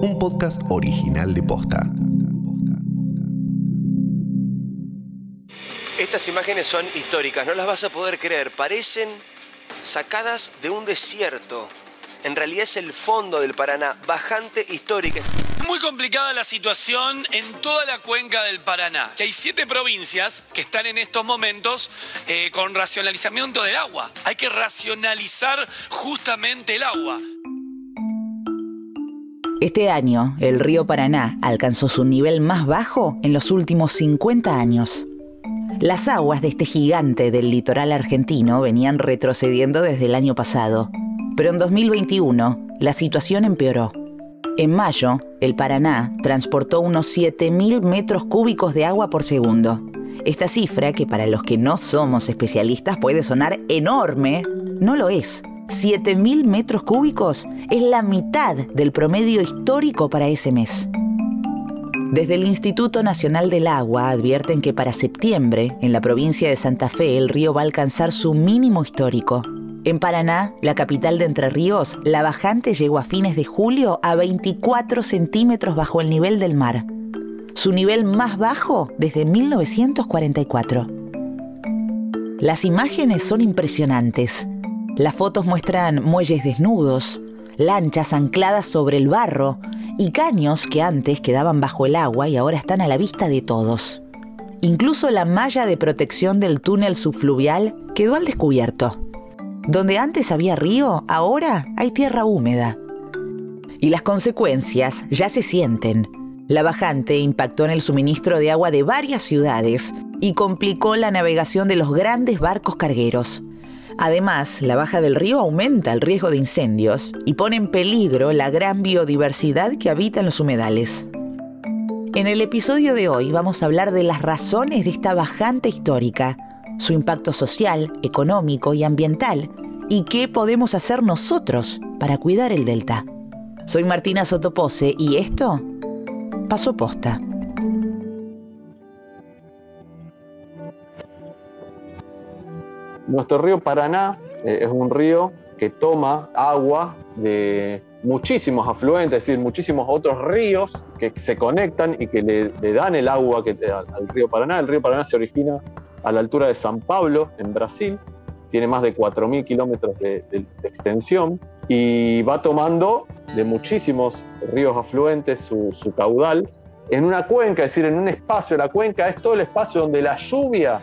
un podcast original de Posta. Estas imágenes son históricas, no las vas a poder creer, parecen sacadas de un desierto. En realidad es el fondo del Paraná, bajante histórica. Muy complicada la situación en toda la cuenca del Paraná. Que hay siete provincias que están en estos momentos eh, con racionalizamiento del agua. Hay que racionalizar justamente el agua. Este año, el río Paraná alcanzó su nivel más bajo en los últimos 50 años. Las aguas de este gigante del litoral argentino venían retrocediendo desde el año pasado, pero en 2021 la situación empeoró. En mayo, el Paraná transportó unos 7.000 metros cúbicos de agua por segundo. Esta cifra, que para los que no somos especialistas puede sonar enorme, no lo es. 7.000 metros cúbicos es la mitad del promedio histórico para ese mes. Desde el Instituto Nacional del Agua advierten que para septiembre, en la provincia de Santa Fe, el río va a alcanzar su mínimo histórico. En Paraná, la capital de Entre Ríos, la bajante llegó a fines de julio a 24 centímetros bajo el nivel del mar, su nivel más bajo desde 1944. Las imágenes son impresionantes. Las fotos muestran muelles desnudos, lanchas ancladas sobre el barro y caños que antes quedaban bajo el agua y ahora están a la vista de todos. Incluso la malla de protección del túnel subfluvial quedó al descubierto. Donde antes había río, ahora hay tierra húmeda. Y las consecuencias ya se sienten. La bajante impactó en el suministro de agua de varias ciudades y complicó la navegación de los grandes barcos cargueros. Además, la baja del río aumenta el riesgo de incendios y pone en peligro la gran biodiversidad que habita en los humedales. En el episodio de hoy vamos a hablar de las razones de esta bajante histórica su impacto social, económico y ambiental, y qué podemos hacer nosotros para cuidar el delta. Soy Martina Sotopose y esto pasó posta. Nuestro río Paraná eh, es un río que toma agua de muchísimos afluentes, es decir, muchísimos otros ríos que se conectan y que le, dan el agua que, al, al río Paraná. El río Paraná se origina a la altura de San Pablo, en Brasil. Tiene más de 4.000 kilómetros de, extensión y va tomando de muchísimos ríos afluentes su, su caudal en una cuenca, es decir, en un espacio. La cuenca es todo el espacio donde la lluvia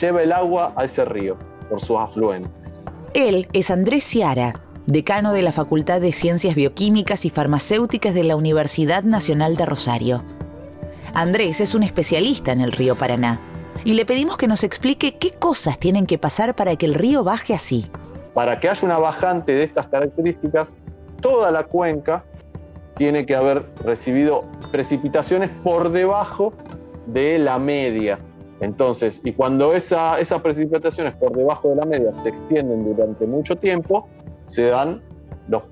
lleva el agua a ese río por sus afluentes. Él es Andrés Ciara, decano de la Facultad de Ciencias Bioquímicas y Farmacéuticas de la Universidad Nacional de Rosario. Andrés es un especialista en el río Paraná y le pedimos que nos explique qué cosas tienen que pasar para que el río baje así. Para que haya una bajante de estas características, toda la cuenca tiene que haber recibido precipitaciones por debajo de la media. Entonces, y cuando esa, esas precipitaciones por debajo de la media se extienden durante mucho tiempo, se dan los,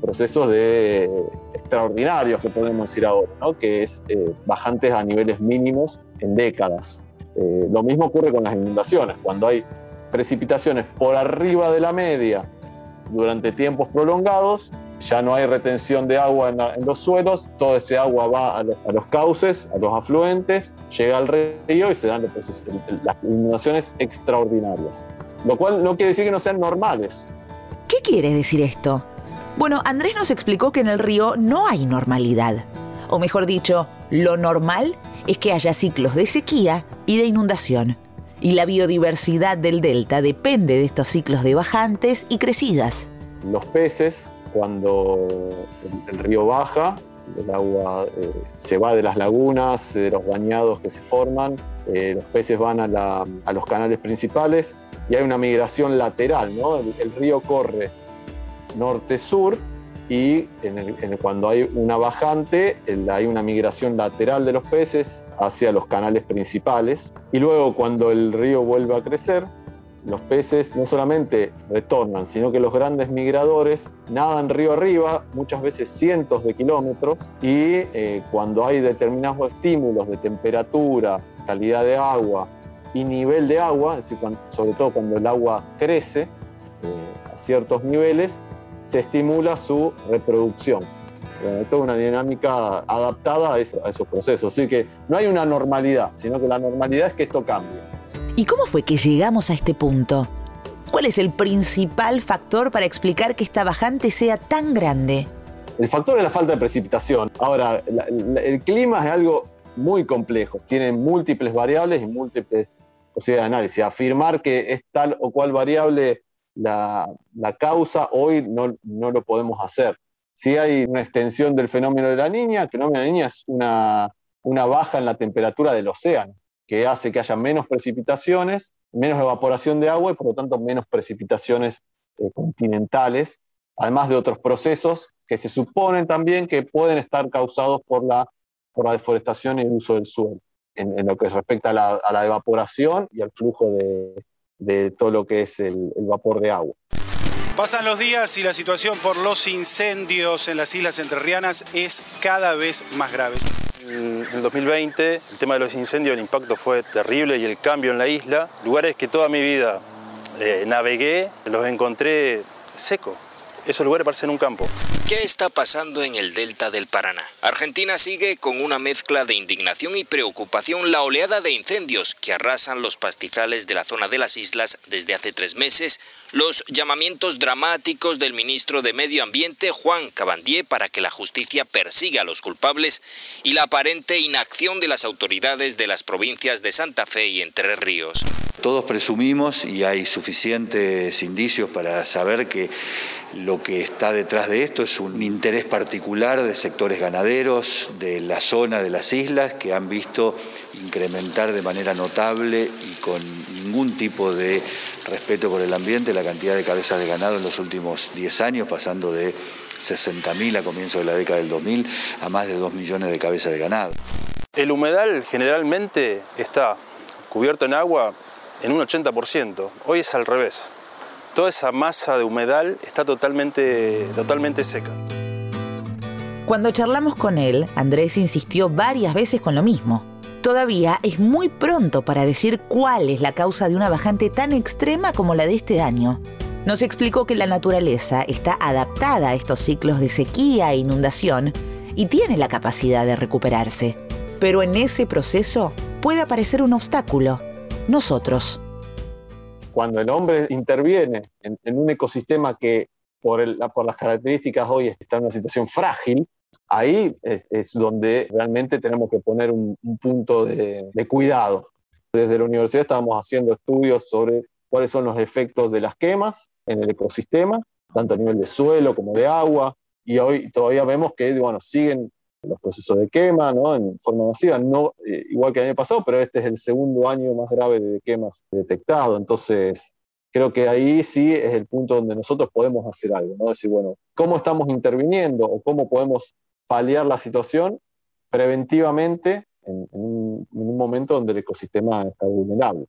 procesos de extraordinarios que podemos decir ahora, ¿no? que es eh, bajantes a niveles mínimos en décadas. Eh, lo mismo ocurre con las inundaciones, cuando hay precipitaciones por arriba de la media durante tiempos prolongados, ya no hay retención de agua en, los suelos, todo ese agua va a los, cauces, a los afluentes, llega al río y se dan las inundaciones extraordinarias. Lo cual no quiere decir que no sean normales. ¿Qué quiere decir esto? Bueno, Andrés nos explicó que en el río no hay normalidad. O mejor dicho, lo normal es que haya ciclos de sequía y de inundación. Y la biodiversidad del delta depende de estos ciclos de bajantes y crecidas. Los peces, cuando el, río baja, el agua eh, se va de las lagunas, de los bañados que se forman, eh, los peces van a, los canales principales y hay una migración lateral, ¿no? el río corre norte-sur y cuando hay una bajante hay una migración lateral de los peces hacia los canales principales y luego cuando el río vuelve a crecer los peces no solamente retornan, sino que los grandes migradores nadan río arriba, muchas veces cientos de kilómetros, y eh, cuando hay determinados estímulos de temperatura, calidad de agua y nivel de agua, es decir, sobre todo cuando el agua crece eh, a ciertos niveles, se estimula su reproducción. Eh, toda una dinámica adaptada a, eso- a esos procesos. Así que no hay una normalidad, sino que la normalidad es que esto cambie. ¿Y cómo fue que llegamos a este punto? ¿Cuál es el principal factor para explicar que esta bajante sea tan grande? El factor es la falta de precipitación. Ahora, el clima es algo muy complejo, tiene múltiples variables y múltiples posibilidades de análisis. Afirmar que es tal o cual variable la, la causa hoy no, no lo podemos hacer. Si hay una extensión del fenómeno de la niña, el fenómeno de la niña es una, una baja en la temperatura del océano, que hace que haya menos precipitaciones, menos evaporación de agua y por lo tanto menos precipitaciones eh, continentales, además de otros procesos que se suponen también que pueden estar causados por la, por la deforestación y el uso del suelo, en, lo que respecta a la, a la evaporación y al flujo de, de todo lo que es el, el vapor de agua. Pasan los días y la situación por los incendios en las islas entrerrianas es cada vez más grave. En el 2020 el tema de los incendios, el impacto fue terrible y el cambio en la isla. Lugares que toda mi vida eh, navegué, los encontré secos. Esos lugares parecen un campo. ¿Qué está pasando en el delta del Paraná? Argentina sigue con una mezcla de indignación y preocupación la oleada de incendios que arrasan los pastizales de la zona de las islas desde hace tres meses, los llamamientos dramáticos del ministro de Medio Ambiente Juan Cabandier para que la justicia persiga a los culpables y la aparente inacción de las autoridades de las provincias de Santa Fe y Entre Ríos. Todos presumimos y hay suficientes indicios para saber que lo que está detrás de esto es un interés particular de sectores ganaderos de la zona de las islas que han visto incrementar de manera notable y con ningún tipo de respeto por el ambiente la cantidad de cabezas de ganado en los últimos 10 años, pasando de 60.000 a comienzo de la década del 2000 a más de 2 millones de cabezas de ganado. El humedal generalmente está cubierto en agua en un 80%. Hoy es al revés. Toda esa masa de humedal está totalmente, totalmente seca. Cuando charlamos con él, Andrés insistió varias veces con lo mismo. Todavía es muy pronto para decir cuál es la causa de una bajante tan extrema como la de este año. Nos explicó que la naturaleza está adaptada a estos ciclos de sequía e inundación y tiene la capacidad de recuperarse. Pero en ese proceso puede aparecer un obstáculo, nosotros. Cuando el hombre interviene en, un ecosistema que por, las características hoy está en una situación frágil, ahí es, donde realmente tenemos que poner un, un punto de, de cuidado. Desde la universidad estábamos haciendo estudios sobre cuáles son los efectos de las quemas en el ecosistema, tanto a nivel de suelo como de agua, y hoy todavía vemos que bueno, siguen los procesos de quema ¿no? en forma masiva, no eh, igual que el año pasado, pero este es el segundo año más grave de quemas detectado, entonces creo que ahí sí es el punto donde nosotros podemos hacer algo, ¿no? Decir, bueno, ¿cómo estamos interviniendo o cómo podemos paliar la situación preventivamente en, en un, en un momento donde el ecosistema está vulnerable?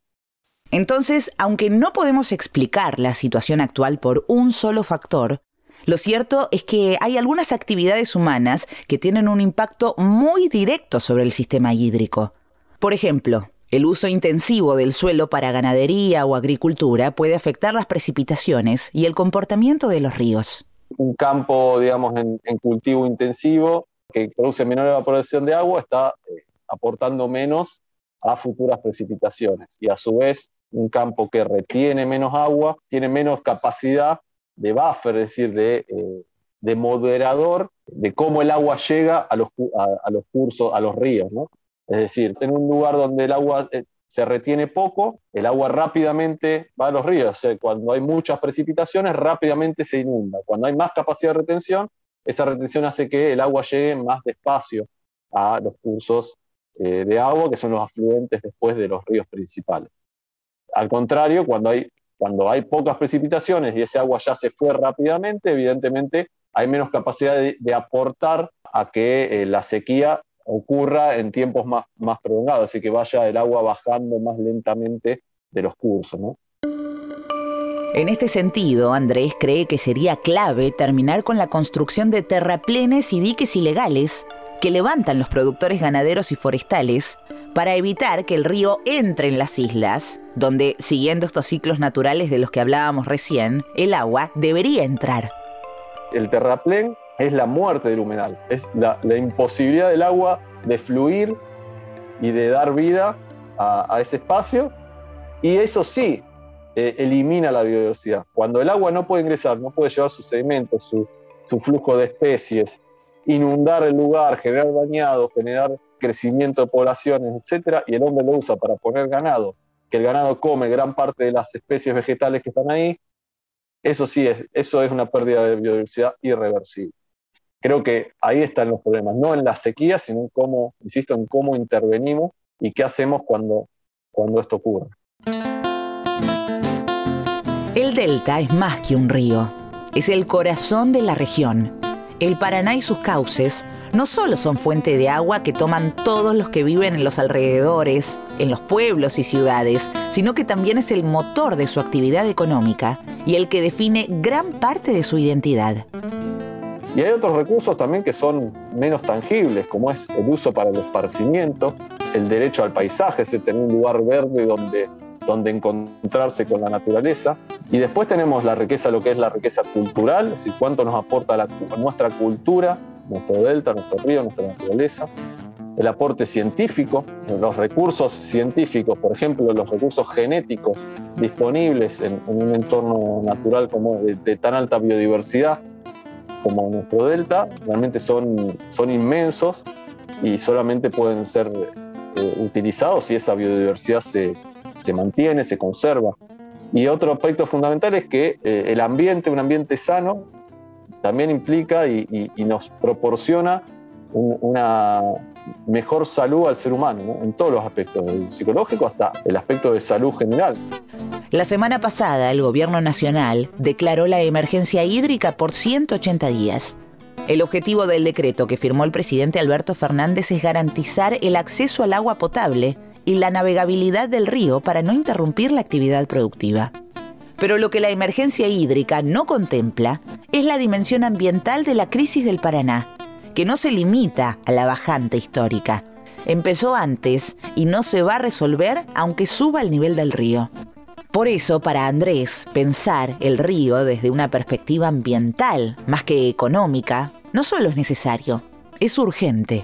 Entonces, aunque no podemos explicar la situación actual por un solo factor, lo cierto es que hay algunas actividades humanas que tienen un impacto muy directo sobre el sistema hídrico. Por ejemplo, el uso intensivo del suelo para ganadería o agricultura puede afectar las precipitaciones y el comportamiento de los ríos. Un campo, digamos, en, en cultivo intensivo que produce menor evaporación de agua está eh, aportando menos a futuras precipitaciones y a su vez un campo que retiene menos agua tiene menos capacidad de buffer, es decir, de, eh, de moderador de cómo el agua llega a los, cursos, a los ríos. Es decir, en un lugar donde el agua eh, se retiene poco, el agua rápidamente va a los ríos. Cuando hay muchas precipitaciones, rápidamente se inunda. Cuando hay más capacidad de retención, esa retención hace que el agua llegue más despacio a los cursos eh, de agua, que son los afluentes después de los ríos principales. Al contrario, cuando hay, cuando hay pocas precipitaciones y ese agua ya se fue rápidamente, evidentemente hay menos capacidad de, aportar a que eh, la sequía ocurra en tiempos más, prolongados, así que vaya el agua bajando más lentamente de los cursos. En este sentido, Andrés cree que sería clave terminar con la construcción de terraplenes y diques ilegales que levantan los productores ganaderos y forestales para evitar que el río entre en las islas, donde, siguiendo estos ciclos naturales de los que hablábamos recién, el agua debería entrar. El terraplén es la muerte del humedal, es la, imposibilidad del agua de fluir y de dar vida a, ese espacio. Y eso sí, eh, elimina la biodiversidad. Cuando el agua no puede ingresar, no puede llevar sus sedimentos, su, su flujo de especies, inundar el lugar, generar bañados, generar crecimiento de poblaciones, etc. Y el hombre lo usa para poner ganado, que el ganado come gran parte de las especies vegetales que están ahí. Eso sí, es, eso es una pérdida de biodiversidad irreversible. Creo que ahí están los problemas, no en la sequía, sino en cómo, insisto, en cómo intervenimos y qué hacemos cuando, cuando esto ocurre. El delta es más que un río, es el corazón de la región. El Paraná y sus cauces no solo son fuente de agua que toman todos los que viven en los alrededores, en los pueblos y ciudades, sino que también es el motor de su actividad económica y el que define gran parte de su identidad. Y hay otros recursos también que son menos tangibles, como es el uso para el esparcimiento, el derecho al paisaje, es tener un lugar verde donde, donde encontrarse con la naturaleza. Y después tenemos la riqueza, lo que es la riqueza cultural, es decir, cuánto nos aporta la, nuestra cultura, nuestro delta, nuestro río, nuestra naturaleza. El aporte científico, los recursos científicos, por ejemplo, los recursos genéticos disponibles en, un entorno natural como de tan alta biodiversidad, como nuestro delta realmente son, son inmensos y solamente pueden ser eh, utilizados si esa biodiversidad se, se, mantiene, se conserva. Y otro aspecto fundamental es que eh, el ambiente, un ambiente sano, también implica y, nos proporciona una mejor salud al ser humano, en todos los aspectos, del psicológico hasta el aspecto de salud general. La semana pasada, el Gobierno Nacional declaró la emergencia hídrica por 180 días. El objetivo del decreto que firmó el presidente Alberto Fernández es garantizar el acceso al agua potable y la navegabilidad del río para no interrumpir la actividad productiva. Pero lo que la emergencia hídrica no contempla es la dimensión ambiental de la crisis del Paraná, que no se limita a la bajante histórica. Empezó antes y no se va a resolver aunque suba el nivel del río. Por eso, para Andrés, pensar el río desde una perspectiva ambiental, más que económica, no solo es necesario, es urgente.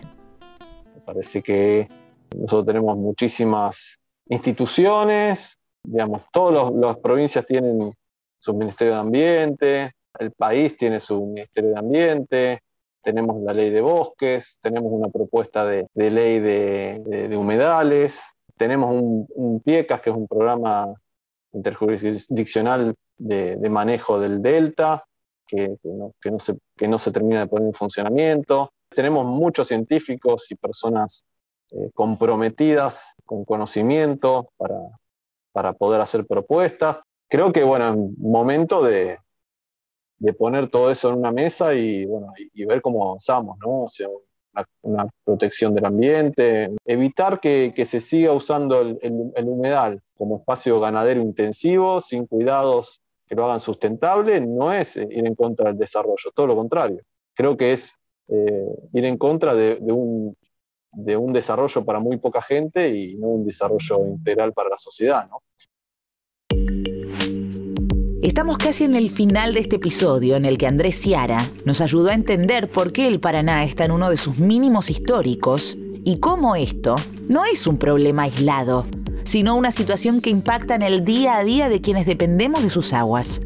Parece que nosotros tenemos muchísimas instituciones, digamos, todas las provincias tienen su Ministerio de Ambiente, el país tiene su Ministerio de Ambiente, tenemos la ley de bosques, tenemos una propuesta de, ley de, humedales, tenemos un, un, PIECAS, que es un programa interjurisdiccional de, manejo del delta, que, no, se, que, no, se, termina de poner en funcionamiento. Tenemos muchos científicos y personas eh, comprometidas con conocimiento para, para poder hacer propuestas. Creo que, bueno, es momento de, de poner todo eso en una mesa y, bueno, y, ver cómo avanzamos, ¿no? O sea, una, protección del ambiente, evitar que, que se siga usando el, el humedal como espacio ganadero intensivo, sin cuidados que lo hagan sustentable, no es eh, ir en contra del desarrollo, todo lo contrario. Creo que es eh, ir en contra de, un, de, un, desarrollo para muy poca gente y no un desarrollo integral para la sociedad. Estamos casi en el final de este episodio en el que Andrés Ciara nos ayudó a entender por qué el Paraná está en uno de sus mínimos históricos y cómo esto no es un problema aislado, sino una situación que impacta en el día a día de quienes dependemos de sus aguas.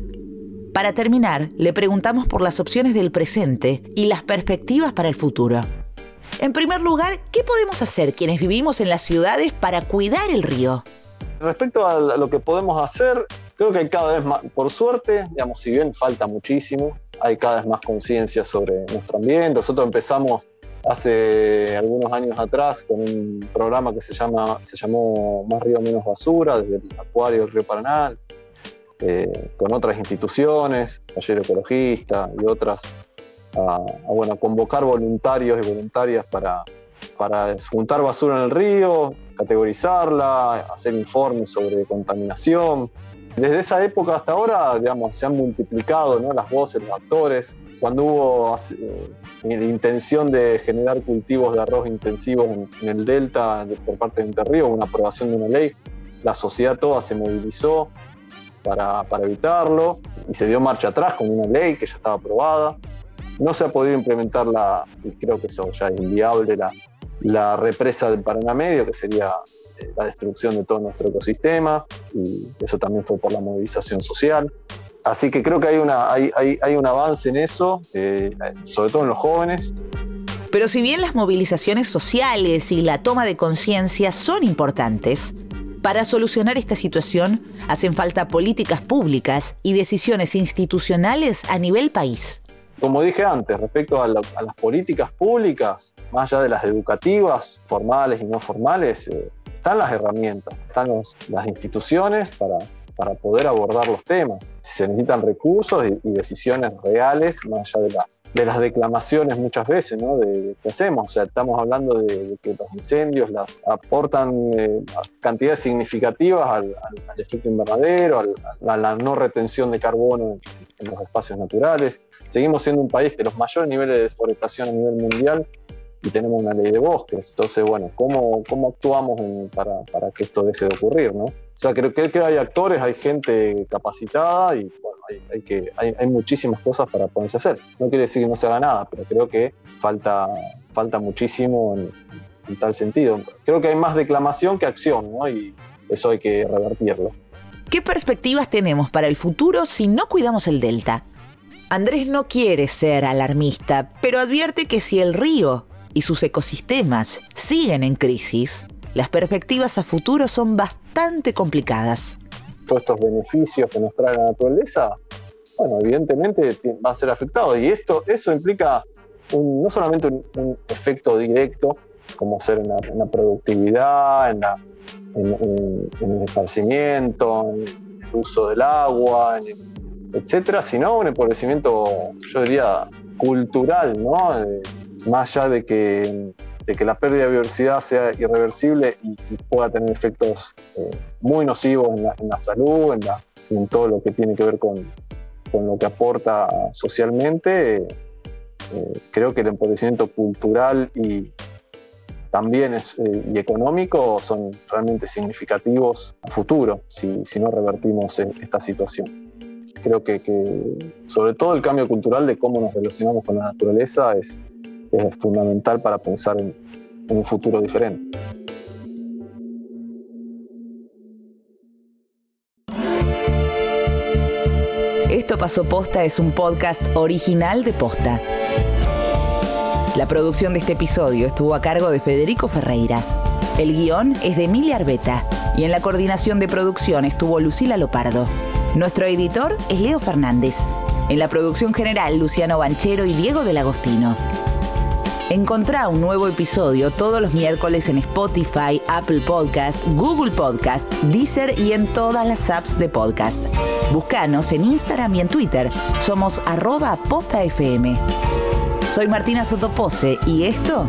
Para terminar, le preguntamos por las opciones del presente y las perspectivas para el futuro. En primer lugar, ¿qué podemos hacer quienes vivimos en las ciudades para cuidar el río? Respecto a lo que podemos hacer, creo que hay cada vez más, por suerte, digamos, si bien falta muchísimo, hay cada vez más conciencia sobre nuestro ambiente. Nosotros empezamos hace algunos años atrás con un programa que se, llama, se llamó Más Río Menos Basura, desde el Acuario del Río Paraná, eh, con otras instituciones, Taller Ecologista y otras, a, bueno, convocar voluntarios y voluntarias para, para juntar basura en el río, categorizarla, hacer informes sobre contaminación. Desde esa época hasta ahora, digamos, se han multiplicado ¿no? las voces, los actores, cuando hubo eh, la intención de generar cultivos de arroz intensivos en, el delta por parte de Interrío, una aprobación de una ley, la sociedad toda se movilizó para, evitarlo y se dio marcha atrás con una ley que ya estaba aprobada. No se ha podido implementar la, creo que eso ya es inviable, la, la represa del Paraná Medio, que sería eh, la destrucción de todo nuestro ecosistema, y eso también fue por la movilización social. Así que creo que hay, una, hay, hay, hay un avance en eso, eh, sobre todo en los jóvenes. Pero si bien las movilizaciones sociales y la toma de conciencia son importantes, para solucionar esta situación hacen falta políticas públicas y decisiones institucionales a nivel país. Como dije antes, respecto a, las políticas públicas, más allá de las educativas, formales y no formales, eh, están las herramientas, están las instituciones para para poder abordar los temas. Se necesitan recursos y, decisiones reales, más allá de las, de las declamaciones muchas veces, ¿no? De, qué hacemos. O sea, estamos hablando de, que los incendios aportan eh, cantidades significativas al, efecto invernadero, a la no retención de carbono en los espacios naturales. Seguimos siendo un país que los mayores niveles de deforestación a nivel mundial y tenemos una ley de bosques. Entonces, bueno, ¿cómo, cómo actuamos para, para, que esto deje de ocurrir? ¿no? O sea, creo que, hay actores, hay gente capacitada y bueno, hay, que, hay, muchísimas cosas para poderse hacer. No quiere decir que no se haga nada, pero creo que falta, falta muchísimo en, en tal sentido. Creo que hay más declamación que acción, ¿no? Y eso hay que revertirlo. ¿Qué perspectivas tenemos para el futuro si no cuidamos el delta? Andrés no quiere ser alarmista, pero advierte que si el río y sus ecosistemas siguen en crisis, las perspectivas a futuro son bastante complicadas. Todos estos beneficios que nos trae la naturaleza, bueno, evidentemente va a ser afectado y esto, eso implica no solamente un, efecto directo, como ser en la, productividad, en, el esparcimiento, en el uso del agua, etcétera, sino un empobrecimiento, yo diría, cultural, ¿no? más allá de que, que la pérdida de biodiversidad sea irreversible y, pueda tener efectos eh, muy nocivos en la, salud, en, todo lo que tiene que ver con, lo que aporta socialmente, eh, creo que el empobrecimiento cultural y también eh, y económico son realmente significativos a futuro si, si no revertimos esta situación. Creo que, sobre todo el cambio cultural de cómo nos relacionamos con la naturaleza es, fundamental para pensar en, un futuro diferente. Esto pasó posta es un podcast original de posta. La producción de este episodio estuvo a cargo de Federico Ferreira. El guion es de Emilia Arbeta y en la coordinación de producción estuvo Lucila Lopardo. Nuestro editor es Leo Fernández. En la producción general, Luciano Banchero y Diego del Agostino. Encontrá un nuevo episodio todos los miércoles en Spotify, Apple Podcast, Google Podcast, Deezer y en todas las apps de podcast. Búscanos en Instagram y en Twitter. Somos arroba postafm. Soy Martina Sotopose y esto...